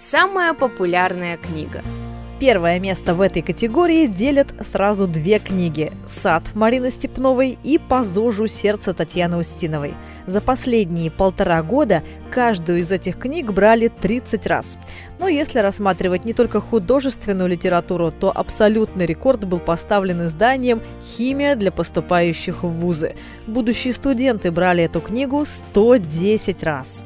Самая популярная книга. Первое место в этой категории делят сразу две книги «Сад» Марины Степновой и «По зожу сердца» Татьяны Устиновой. За последние полтора года каждую из этих книг брали 30 раз. Но если рассматривать не только художественную литературу, то абсолютный рекорд был поставлен изданием «Химия для поступающих в вузы». Будущие студенты брали эту книгу 110 раз.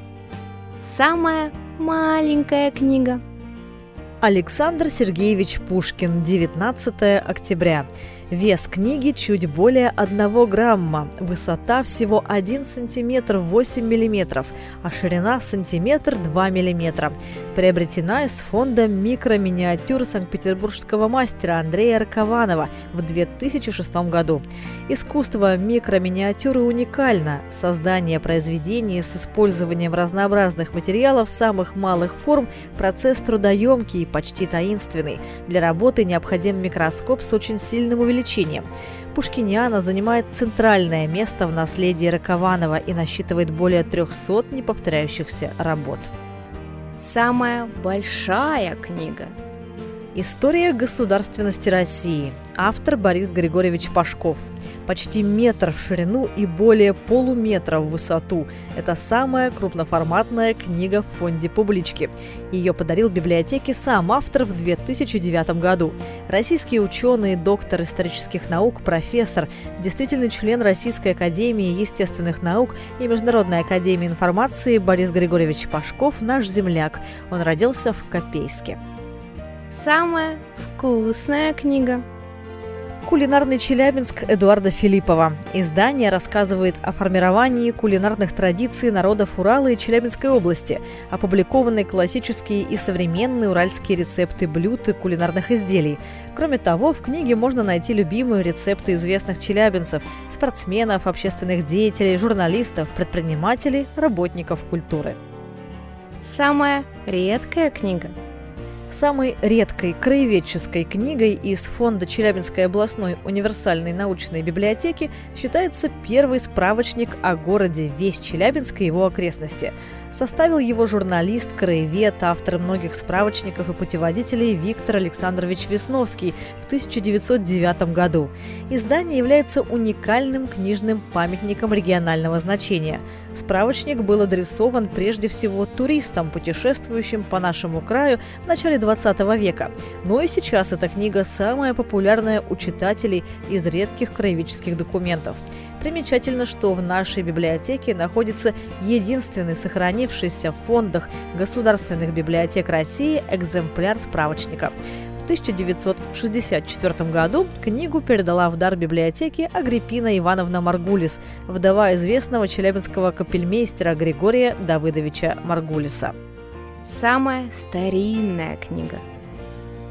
Самая маленькая книга – Александр Сергеевич Пушкин, 19 октября. Вес книги чуть более 1 грамма, высота всего 1 сантиметр 8 миллиметров, а ширина сантиметр 2 миллиметра. Приобретена из фонда микроминиатюр санкт-петербургского мастера Андрея Аркованова в 2006 году. Искусство микроминиатюры уникально. Создание произведений с использованием разнообразных материалов самых малых форм – процесс трудоемкий и почти таинственный. Для работы необходим микроскоп с очень сильным увеличением увеличением. Пушкиниана занимает центральное место в наследии Рокованова и насчитывает более 300 неповторяющихся работ. Самая большая книга История государственности России. Автор Борис Григорьевич Пашков – почти метр в ширину и более полуметра в высоту. Это самая крупноформатная книга в фонде публички. Ее подарил библиотеке сам автор в 2009 году. Российский ученый, доктор исторических наук, профессор, действительный член Российской академии естественных наук и Международной академии информации Борис Григорьевич Пашков – наш земляк. Он родился в Копейске. Самая вкусная книга – Кулинарный Челябинск Эдуарда Филиппова. Издание рассказывает о формировании кулинарных традиций народов Урала и Челябинской области. Опубликованы классические и современные уральские рецепты блюд и кулинарных изделий. Кроме того, в книге можно найти любимые рецепты известных челябинцев, спортсменов, общественных деятелей, журналистов, предпринимателей, работников культуры. Самая редкая книга – Самой редкой краеведческой книгой из фонда Челябинской областной универсальной научной библиотеки считается первый справочник о городе Весь Челябинск и его окрестности – Составил его журналист, краевед, автор многих справочников и путеводителей Виктор Александрович Весновский в 1909 году. Издание является уникальным книжным памятником регионального значения. Справочник был адресован прежде всего туристам, путешествующим по нашему краю в начале 20 века. Но и сейчас эта книга самая популярная у читателей из редких краеведческих документов. Примечательно, что в нашей библиотеке находится единственный сохранившийся в фондах государственных библиотек России экземпляр справочника. В 1964 году книгу передала в дар библиотеке Агриппина Ивановна Маргулис, вдова известного челябинского капельмейстера Григория Давыдовича Маргулиса. Самая старинная книга –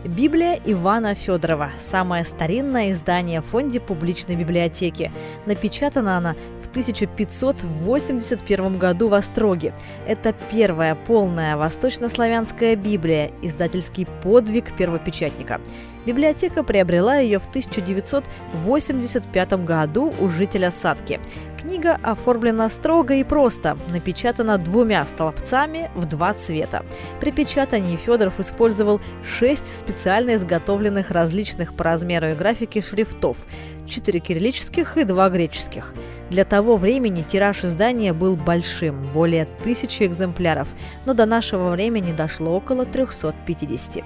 Библия Ивана Федорова – самое старинное издание в фонде публичной библиотеки. Напечатана она в 1581 году в Остроге. Это первая полная восточнославянская Библия, издательский подвиг первопечатника. Библиотека приобрела ее в 1985 году у жителя Садки. Книга оформлена строго и просто, напечатана двумя столбцами в два цвета. При печатании Федоров использовал шесть специально изготовленных различных по размеру и графике шрифтов – четыре кириллических и два греческих. Для того времени тираж издания был большим – более тысячи экземпляров, но до нашего времени дошло около 350.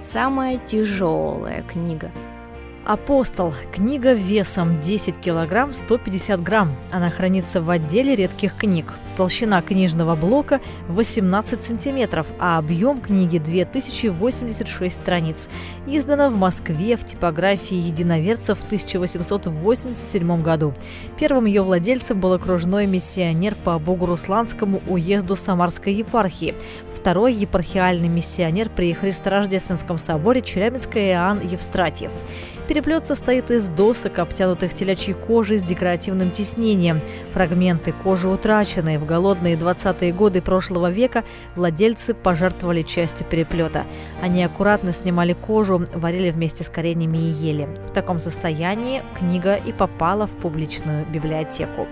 Самая тяжелая книга – «Апостол» – книга весом 10 килограмм 150 грамм. Она хранится в отделе редких книг. Толщина книжного блока 18 сантиметров, а объем книги 2086 страниц. Издана в Москве в типографии единоверцев в 1887 году. Первым ее владельцем был окружной миссионер по Богорусланскому уезду Самарской епархии. Второй епархиальный миссионер при Христорождественском соборе Челябинска Иоанн Евстратьев. Переплет состоит из досок, обтянутых телячьей кожей с декоративным тиснением. Фрагменты кожи утрачены. В голодные 20-е годы прошлого века владельцы пожертвовали частью переплета. Они аккуратно снимали кожу, варили вместе с кореньями и ели. В таком состоянии книга и попала в публичную библиотеку.